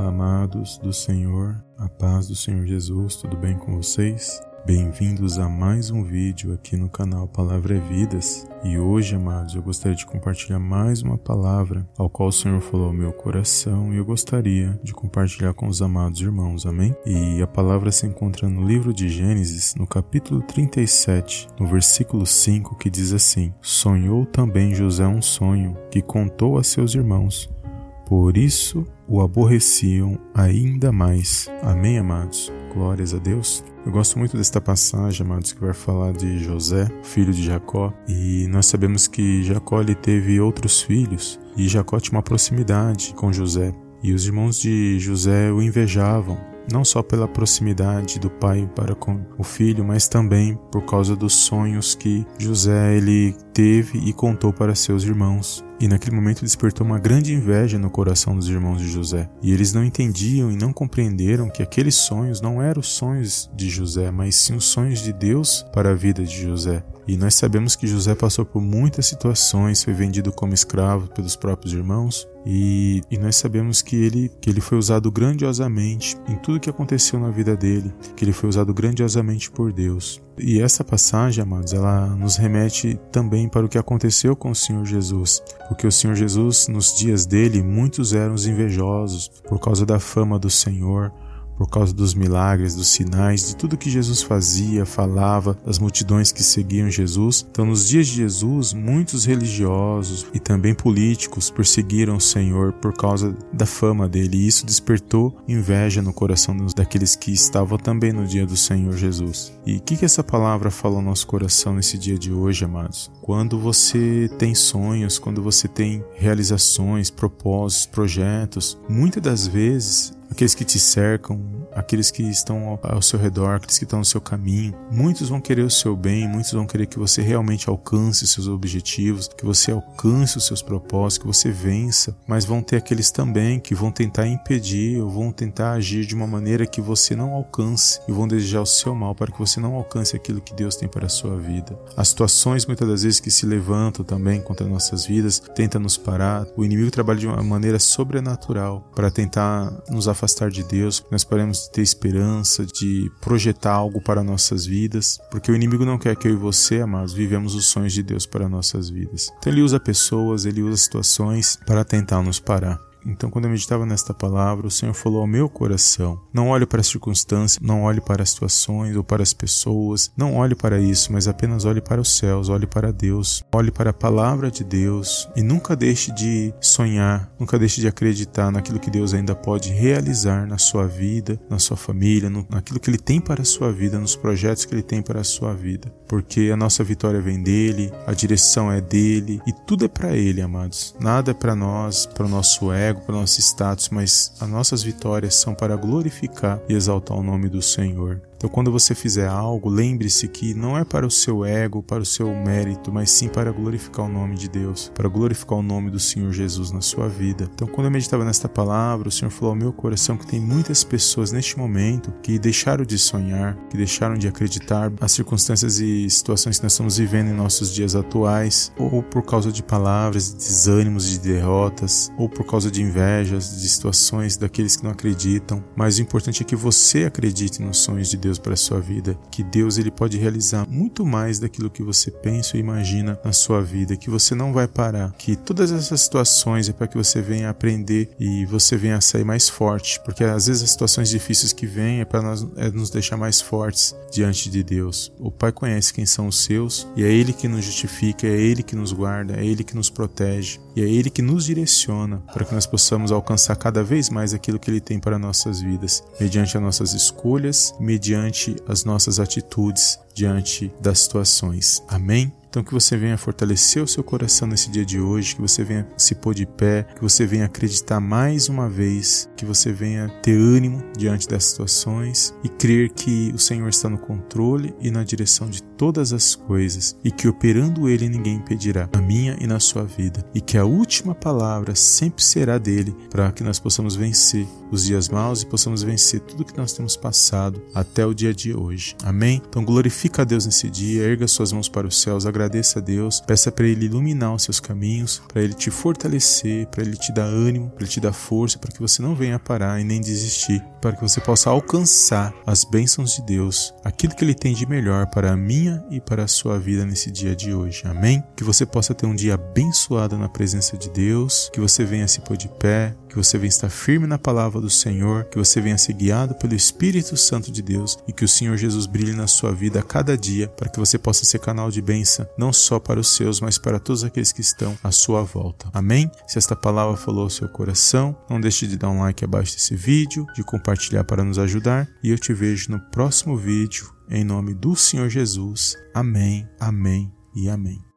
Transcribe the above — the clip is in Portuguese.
Olá, amados do Senhor, a paz do Senhor Jesus, tudo bem com vocês? Bem-vindos a mais um vídeo aqui no canal Palavra é Vidas. E hoje, amados, eu gostaria de compartilhar mais uma palavra ao qual o Senhor falou ao meu coração e eu gostaria de compartilhar com os amados irmãos, amém? E a palavra se encontra no livro de Gênesis, no capítulo 37, no versículo 5, que diz assim: Sonhou também José um sonho que contou a seus irmãos. Por isso o aborreciam ainda mais. Amém, amados? Glórias a Deus. Eu gosto muito desta passagem, amados, que vai falar de José, filho de Jacó, e nós sabemos que Jacó ele teve outros filhos e Jacó tinha uma proximidade com José. E os irmãos de José o invejavam, não só pela proximidade do pai para com o filho, mas também por causa dos sonhos que José ele teve e contou para seus irmãos. E naquele momento despertou uma grande inveja no coração dos irmãos de José. E eles não entendiam e não compreenderam que aqueles sonhos não eram os sonhos de José, mas sim os sonhos de Deus para a vida de José. E nós sabemos que José passou por muitas situações, foi vendido como escravo pelos próprios irmãos, e, e, nós sabemos que ele, que ele foi usado grandiosamente em tudo que aconteceu na vida dele, que ele foi usado grandiosamente por Deus. E essa passagem, amados, ela nos remete também para o que aconteceu com o Senhor Jesus, porque o Senhor Jesus, nos dias dele, muitos eram os invejosos por causa da fama do Senhor, por causa dos milagres, dos sinais, de tudo que Jesus fazia, falava, das multidões que seguiam Jesus. Então, nos dias de Jesus, muitos religiosos e também políticos perseguiram o Senhor por causa da fama dele, e isso despertou inveja no coração daqueles que estavam também no dia do Senhor Jesus. E o que, que essa palavra fala ao nosso coração nesse dia de hoje, amados? Quando você tem sonhos, quando você tem realizações, propósitos, projetos, muitas das vezes aqueles que te cercam, aqueles que estão ao seu redor, aqueles que estão no seu caminho. Muitos vão querer o seu bem, muitos vão querer que você realmente alcance seus objetivos, que você alcance os seus propósitos, que você vença, mas vão ter aqueles também que vão tentar impedir ou vão tentar agir de uma maneira que você não alcance e vão desejar o seu mal para que você não alcance aquilo que Deus tem para a sua vida. As situações muitas das vezes que se levantam também contra nossas vidas tentam nos parar. O inimigo trabalha de uma maneira sobrenatural para tentar nos afastar afastar de Deus, nós paremos de ter esperança, de projetar algo para nossas vidas, porque o inimigo não quer que eu e você, amados, vivemos os sonhos de Deus para nossas vidas. Então ele usa pessoas, ele usa situações para tentar nos parar. Então, quando eu meditava nesta palavra, o Senhor falou ao meu coração: não olhe para as circunstâncias, não olhe para as situações ou para as pessoas, não olhe para isso, mas apenas olhe para os céus, olhe para Deus, olhe para a palavra de Deus e nunca deixe de sonhar, nunca deixe de acreditar naquilo que Deus ainda pode realizar na sua vida, na sua família, no, naquilo que Ele tem para a sua vida, nos projetos que Ele tem para a sua vida, porque a nossa vitória vem dele, a direção é dele e tudo é para Ele, amados. Nada é para nós, para o nosso ego ego, para nosso status, mas as nossas vitórias são para glorificar e exaltar o nome do Senhor. Então, quando você fizer algo, lembre-se que não é para o seu ego, para o seu mérito, mas sim para glorificar o nome de Deus, para glorificar o nome do Senhor Jesus na sua vida. Então, quando eu meditava nesta palavra, o Senhor falou ao meu coração que tem muitas pessoas neste momento que deixaram de sonhar, que deixaram de acreditar as circunstâncias e situações que nós estamos vivendo em nossos dias atuais, ou por causa de palavras, de desânimos, de derrotas, ou por causa de invejas, de situações daqueles que não acreditam. Mas o importante é que você acredite nos sonhos de Deus Deus para a sua vida, que Deus ele pode realizar muito mais daquilo que você pensa ou imagina na sua vida, que você não vai parar, que todas essas situações é para que você venha aprender e você venha sair mais forte, porque às vezes as situações difíceis que vêm é para nós é nos deixar mais fortes diante de Deus. O Pai conhece quem são os seus e é ele que nos justifica, é ele que nos guarda, é ele que nos protege e é ele que nos direciona para que nós possamos alcançar cada vez mais aquilo que ele tem para nossas vidas, mediante as nossas escolhas, mediante diante as nossas atitudes diante das situações. Amém? Então que você venha fortalecer o seu coração nesse dia de hoje, que você venha se pôr de pé, que você venha acreditar mais uma vez, que você venha ter ânimo diante das situações e crer que o Senhor está no controle e na direção de todas as coisas e que operando ele ninguém impedirá a minha e na sua vida e que a última palavra sempre será dele para que nós possamos vencer os dias maus e possamos vencer tudo que nós temos passado até o dia de hoje. Amém? Então glorifique Glorifica a Deus nesse dia, erga suas mãos para os céus, agradeça a Deus, peça para Ele iluminar os seus caminhos, para Ele te fortalecer, para Ele te dar ânimo, para Ele te dar força, para que você não venha parar e nem desistir, para que você possa alcançar as bênçãos de Deus, aquilo que Ele tem de melhor para a minha e para a sua vida nesse dia de hoje. Amém? Que você possa ter um dia abençoado na presença de Deus, que você venha se pôr de pé, que você venha estar firme na palavra do Senhor, que você venha ser guiado pelo Espírito Santo de Deus e que o Senhor Jesus brilhe na sua vida a cada dia, para que você possa ser canal de bênção, não só para os seus, mas para todos aqueles que estão à sua volta. Amém? Se esta palavra falou ao seu coração, não deixe de dar um like abaixo desse vídeo, de compartilhar para nos ajudar e eu te vejo no próximo vídeo. Em nome do Senhor Jesus. Amém, amém e amém.